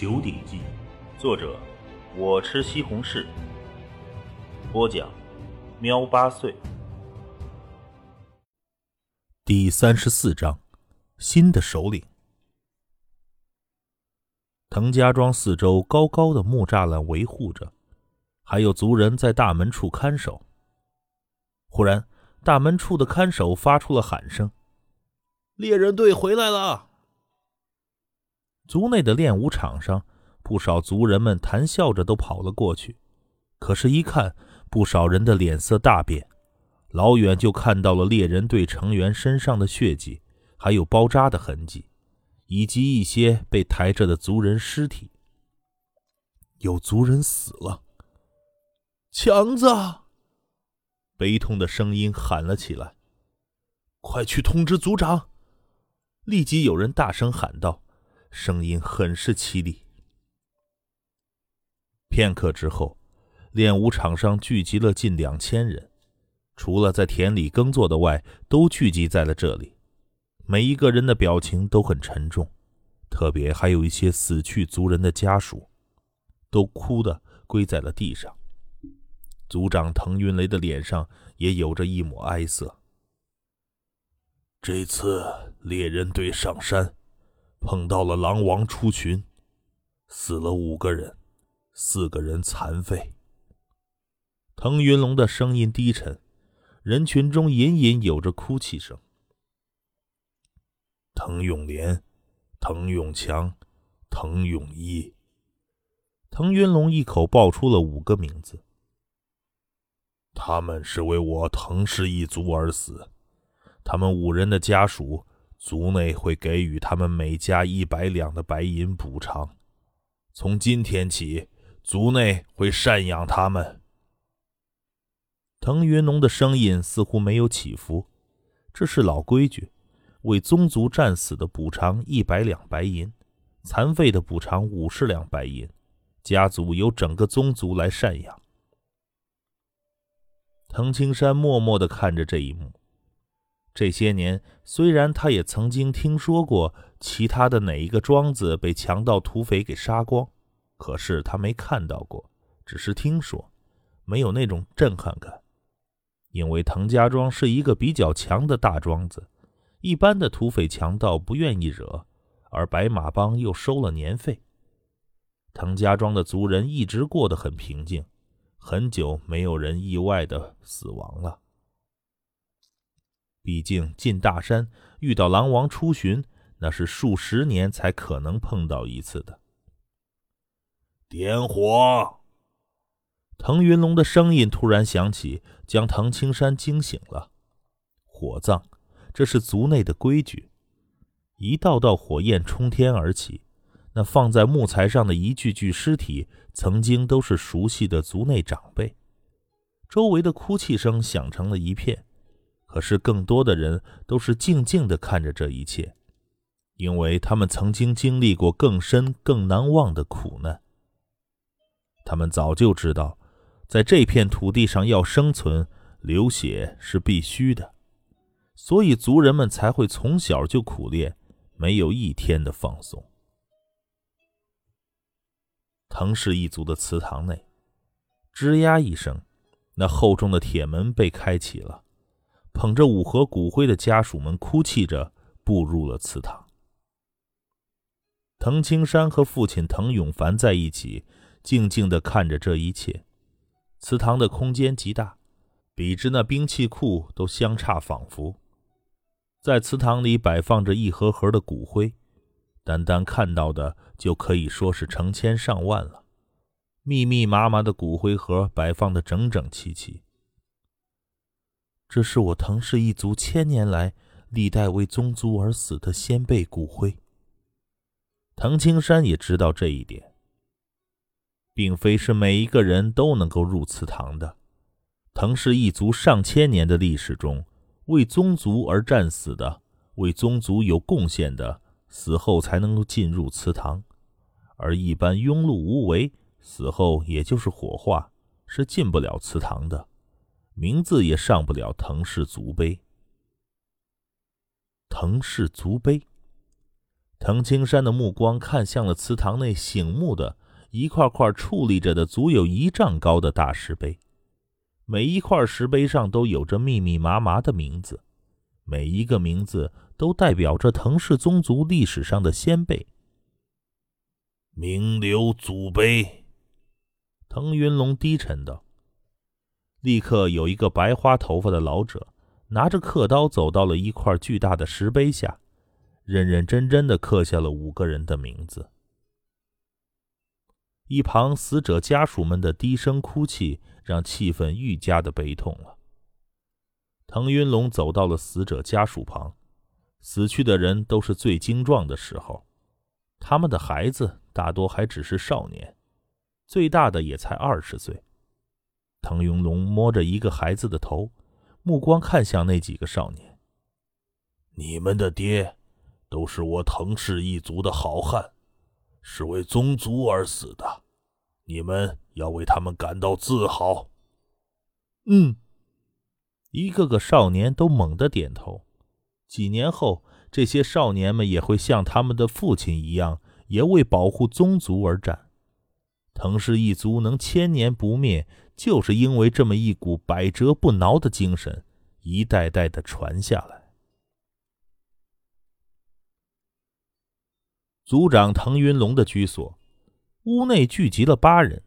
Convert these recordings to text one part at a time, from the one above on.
九鼎记》，作者我吃西红柿，播讲喵八岁。第三十四章：新的首领。滕家庄四周高高的木栅栏维护着，还有族人在大门处看守。忽然，大门处的看守发出了喊声：“猎人队回来了！”族内的练武场上，不少族人们谈笑着都跑了过去。可是，一看，不少人的脸色大变，老远就看到了猎人队成员身上的血迹，还有包扎的痕迹，以及一些被抬着的族人尸体。有族人死了！强子，悲痛的声音喊了起来：“快去通知族长！”立即有人大声喊道。声音很是凄厉。片刻之后，练武场上聚集了近两千人，除了在田里耕作的外，都聚集在了这里。每一个人的表情都很沉重，特别还有一些死去族人的家属，都哭得跪在了地上。族长滕云雷的脸上也有着一抹哀色。这次猎人队上山。碰到了狼王出群，死了五个人，四个人残废。滕云龙的声音低沉，人群中隐隐有着哭泣声。滕永莲、滕永强、滕永一。滕云龙一口爆出了五个名字。他们是为我滕氏一族而死，他们五人的家属。族内会给予他们每家一百两的白银补偿。从今天起，族内会赡养他们。滕云龙的声音似乎没有起伏。这是老规矩，为宗族战死的补偿一百两白银，残废的补偿五十两白银，家族由整个宗族来赡养。滕青山默默地看着这一幕。这些年，虽然他也曾经听说过其他的哪一个庄子被强盗土匪给杀光，可是他没看到过，只是听说，没有那种震撼感。因为滕家庄是一个比较强的大庄子，一般的土匪强盗不愿意惹，而白马帮又收了年费，滕家庄的族人一直过得很平静，很久没有人意外的死亡了。毕竟进大山遇到狼王出巡，那是数十年才可能碰到一次的。点火！腾云龙的声音突然响起，将滕青山惊醒了。火葬，这是族内的规矩。一道道火焰冲天而起，那放在木材上的一具具尸体，曾经都是熟悉的族内长辈。周围的哭泣声响成了一片。可是，更多的人都是静静地看着这一切，因为他们曾经经历过更深、更难忘的苦难。他们早就知道，在这片土地上要生存，流血是必须的，所以族人们才会从小就苦练，没有一天的放松。藤氏一族的祠堂内，吱呀一声，那厚重的铁门被开启了。捧着五盒骨灰的家属们哭泣着步入了祠堂。滕青山和父亲滕永凡在一起，静静地看着这一切。祠堂的空间极大，比之那兵器库都相差仿佛。在祠堂里摆放着一盒盒的骨灰，单单看到的就可以说是成千上万了。密密麻麻的骨灰盒摆放的整整齐齐。这是我滕氏一族千年来历代为宗族而死的先辈骨灰。滕青山也知道这一点，并非是每一个人都能够入祠堂的。滕氏一族上千年的历史中，为宗族而战死的、为宗族有贡献的，死后才能够进入祠堂；而一般庸碌无为，死后也就是火化，是进不了祠堂的。名字也上不了滕氏族碑。滕氏族碑，滕青山的目光看向了祠堂内醒目的一块块矗立着的足有一丈高的大石碑，每一块石碑上都有着密密麻麻的名字，每一个名字都代表着滕氏宗族历史上的先辈。名流祖碑，滕云龙低沉道。立刻有一个白花头发的老者，拿着刻刀走到了一块巨大的石碑下，认认真真的刻下了五个人的名字。一旁死者家属们的低声哭泣，让气氛愈加的悲痛了。滕云龙走到了死者家属旁，死去的人都是最精壮的时候，他们的孩子大多还只是少年，最大的也才二十岁。滕云龙摸着一个孩子的头，目光看向那几个少年。你们的爹，都是我滕氏一族的好汉，是为宗族而死的，你们要为他们感到自豪。嗯，一个个少年都猛地点头。几年后，这些少年们也会像他们的父亲一样，也为保护宗族而战。滕氏一族能千年不灭。就是因为这么一股百折不挠的精神，一代代的传下来。族长滕云龙的居所，屋内聚集了八人，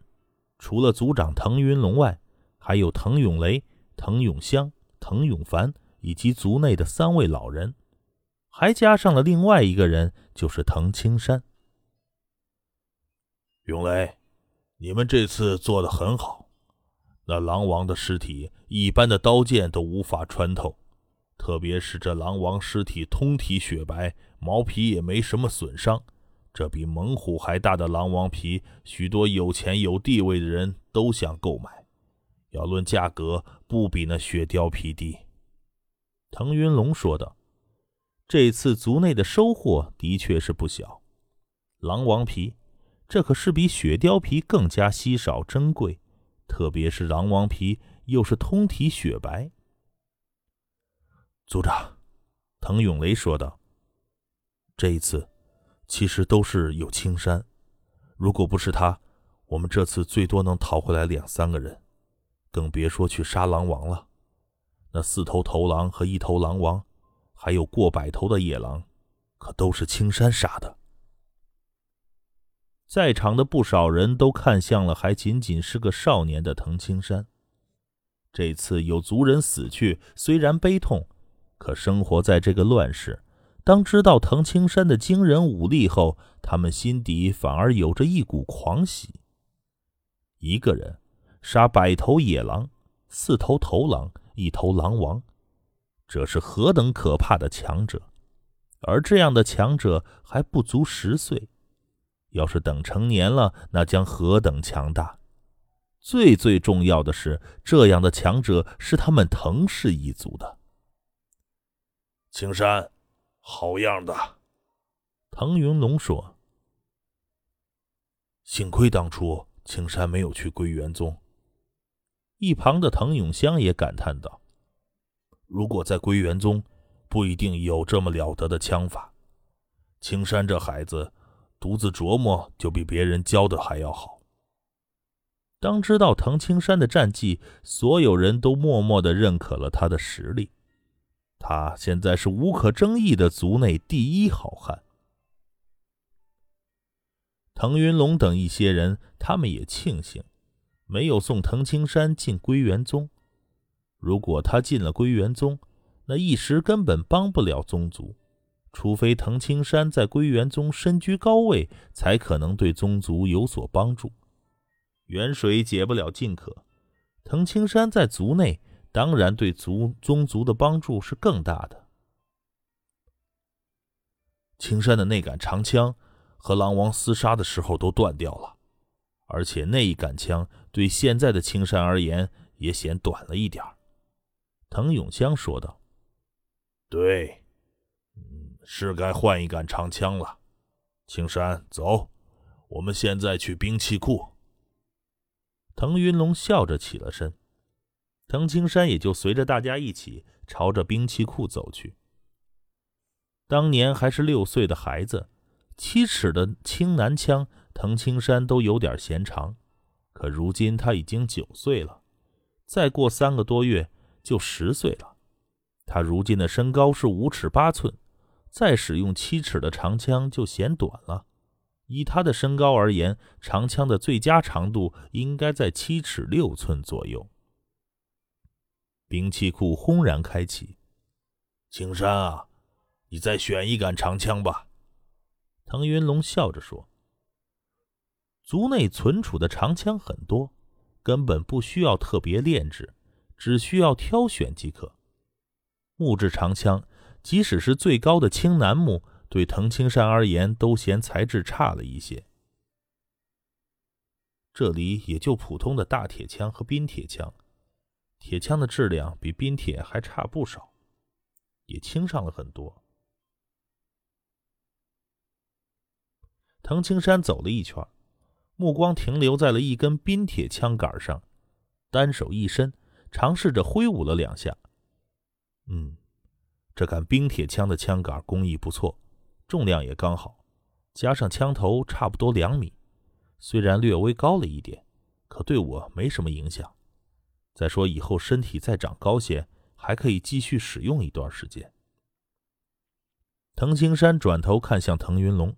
除了族长滕云龙外，还有滕永雷、滕永香、滕永凡以及族内的三位老人，还加上了另外一个人，就是滕青山。永雷，你们这次做的很好。那狼王的尸体，一般的刀剑都无法穿透，特别是这狼王尸体通体雪白，毛皮也没什么损伤。这比猛虎还大的狼王皮，许多有钱有地位的人都想购买，要论价格，不比那雪貂皮低。腾云龙说道：“这次族内的收获的确是不小，狼王皮，这可是比雪貂皮更加稀少珍贵。”特别是狼王皮，又是通体雪白。族长，滕永雷说道：“这一次，其实都是有青山。如果不是他，我们这次最多能逃回来两三个人，更别说去杀狼王了。那四头头狼和一头狼王，还有过百头的野狼，可都是青山杀的。”在场的不少人都看向了还仅仅是个少年的滕青山。这次有族人死去，虽然悲痛，可生活在这个乱世，当知道滕青山的惊人武力后，他们心底反而有着一股狂喜。一个人杀百头野狼，四头头狼，一头狼王，这是何等可怕的强者！而这样的强者还不足十岁。要是等成年了，那将何等强大！最最重要的是，这样的强者是他们藤氏一族的。青山，好样的！滕云龙说：“幸亏当初青山没有去归元宗。”一旁的滕永香也感叹道：“如果在归元宗，不一定有这么了得的枪法。青山这孩子……”独自琢磨，就比别人教的还要好。当知道藤青山的战绩，所有人都默默的认可了他的实力。他现在是无可争议的族内第一好汉。滕云龙等一些人，他们也庆幸没有送藤青山进归元宗。如果他进了归元宗，那一时根本帮不了宗族。除非藤青山在归元宗身居高位，才可能对宗族有所帮助。远水解不了近渴，藤青山在族内当然对族宗族的帮助是更大的。青山的那杆长枪和狼王厮杀的时候都断掉了，而且那一杆枪对现在的青山而言也显短了一点藤永香说道：“对。”是该换一杆长枪了，青山，走，我们现在去兵器库。腾云龙笑着起了身，滕青山也就随着大家一起朝着兵器库走去。当年还是六岁的孩子，七尺的青南枪，藤青山都有点嫌长。可如今他已经九岁了，再过三个多月就十岁了。他如今的身高是五尺八寸，再使用七尺的长枪就显短了。以他的身高而言，长枪的最佳长度应该在七尺六寸左右。兵器库轰然开启。青山啊，你再选一杆长枪吧。腾云龙笑着说：“族内存储的长枪很多，根本不需要特别炼制，只需要挑选即可。木质长枪，即使是最高的青楠木。”对藤青山而言，都嫌材质差了一些。这里也就普通的大铁枪和冰铁枪，铁枪的质量比冰铁还差不少，也轻上了很多。藤青山走了一圈，目光停留在了一根冰铁枪杆上，单手一伸，尝试着挥舞了两下。嗯，这杆冰铁枪的枪杆工艺不错。重量也刚好，加上枪头差不多两米，虽然略微高了一点，可对我没什么影响。再说以后身体再长高些，还可以继续使用一段时间。藤青山转头看向藤云龙：“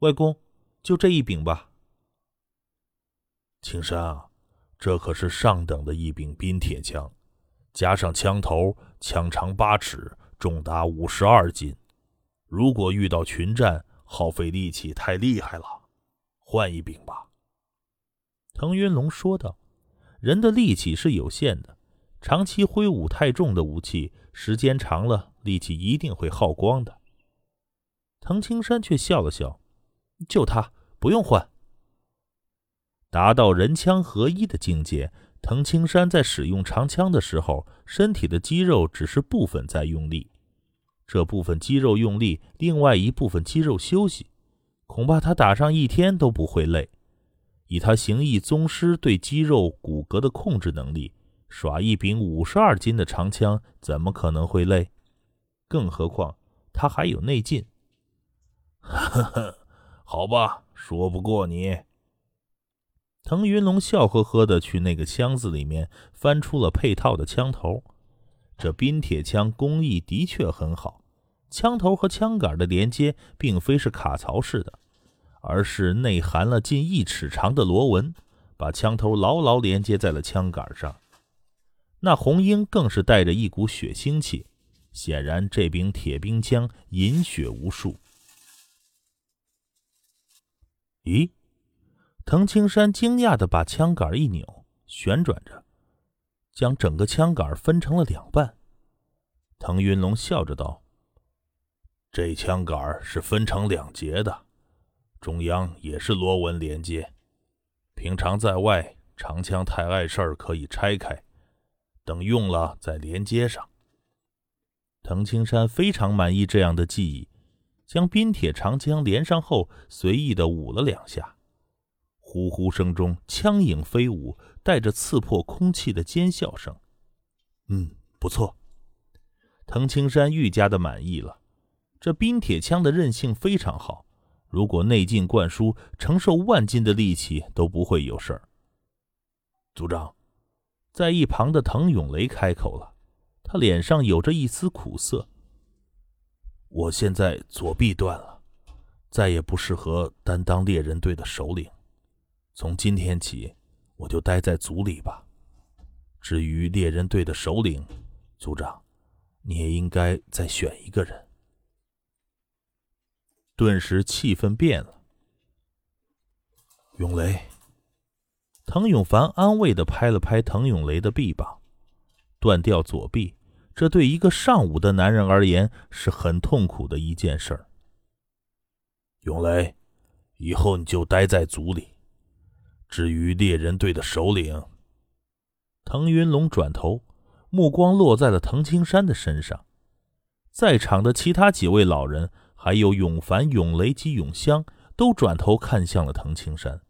外公，就这一柄吧。”青山啊，这可是上等的一柄冰铁枪，加上枪头，枪长八尺，重达五十二斤。如果遇到群战，耗费力气太厉害了，换一柄吧。”腾云龙说道，“人的力气是有限的，长期挥舞太重的武器，时间长了，力气一定会耗光的。”藤青山却笑了笑：“就他，不用换。”达到人枪合一的境界，藤青山在使用长枪的时候，身体的肌肉只是部分在用力。这部分肌肉用力，另外一部分肌肉休息，恐怕他打上一天都不会累。以他形意宗师对肌肉骨骼的控制能力，耍一柄五十二斤的长枪怎么可能会累？更何况他还有内劲。呵呵，好吧，说不过你。腾云龙笑呵呵的去那个箱子里面翻出了配套的枪头。这冰铁枪工艺的确很好，枪头和枪杆的连接并非是卡槽式的，而是内含了近一尺长的螺纹，把枪头牢牢连接在了枪杆上。那红缨更是带着一股血腥气，显然这柄铁冰枪饮血无数。咦？藤青山惊讶地把枪杆一扭，旋转着。将整个枪杆分成了两半，腾云龙笑着道：“这枪杆是分成两节的，中央也是螺纹连接。平常在外，长枪太碍事儿，可以拆开，等用了再连接上。”藤青山非常满意这样的技艺，将冰铁长枪连上后，随意的舞了两下，呼呼声中，枪影飞舞。带着刺破空气的尖笑声，嗯，不错。藤青山愈加的满意了。这冰铁枪的韧性非常好，如果内劲灌输，承受万斤的力气都不会有事儿。组长，在一旁的藤永雷开口了，他脸上有着一丝苦涩。我现在左臂断了，再也不适合担当猎人队的首领。从今天起。我就待在组里吧。至于猎人队的首领，组长，你也应该再选一个人。顿时气氛变了。永雷，滕永凡安慰的拍了拍滕永雷的臂膀。断掉左臂，这对一个尚武的男人而言是很痛苦的一件事儿。永雷，以后你就待在组里。至于猎人队的首领，滕云龙转头，目光落在了滕青山的身上。在场的其他几位老人，还有永凡、永雷及永香，都转头看向了滕青山。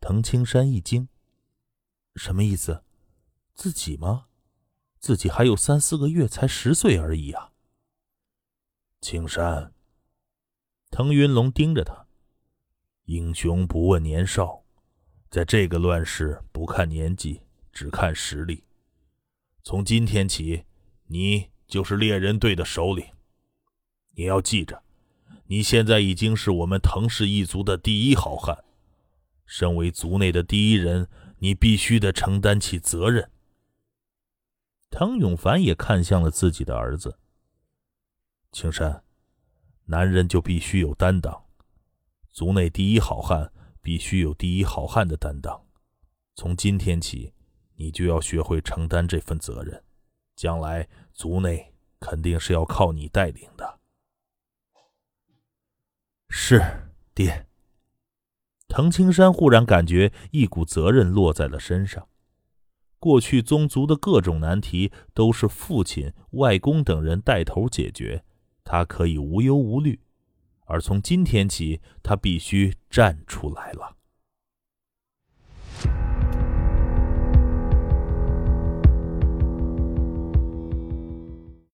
滕青山一惊：“什么意思？自己吗？自己还有三四个月，才十岁而已啊！”青山，腾云龙盯着他：“英雄不问年少，在这个乱世，不看年纪，只看实力。从今天起，你就是猎人队的首领。你要记着，你现在已经是我们腾氏一族的第一好汉。身为族内的第一人，你必须得承担起责任。”滕永凡也看向了自己的儿子。青山，男人就必须有担当，族内第一好汉必须有第一好汉的担当。从今天起，你就要学会承担这份责任，将来族内肯定是要靠你带领的。是，爹。藤青山忽然感觉一股责任落在了身上。过去宗族的各种难题都是父亲、外公等人带头解决，他可以无忧无虑；而从今天起，他必须站出来了。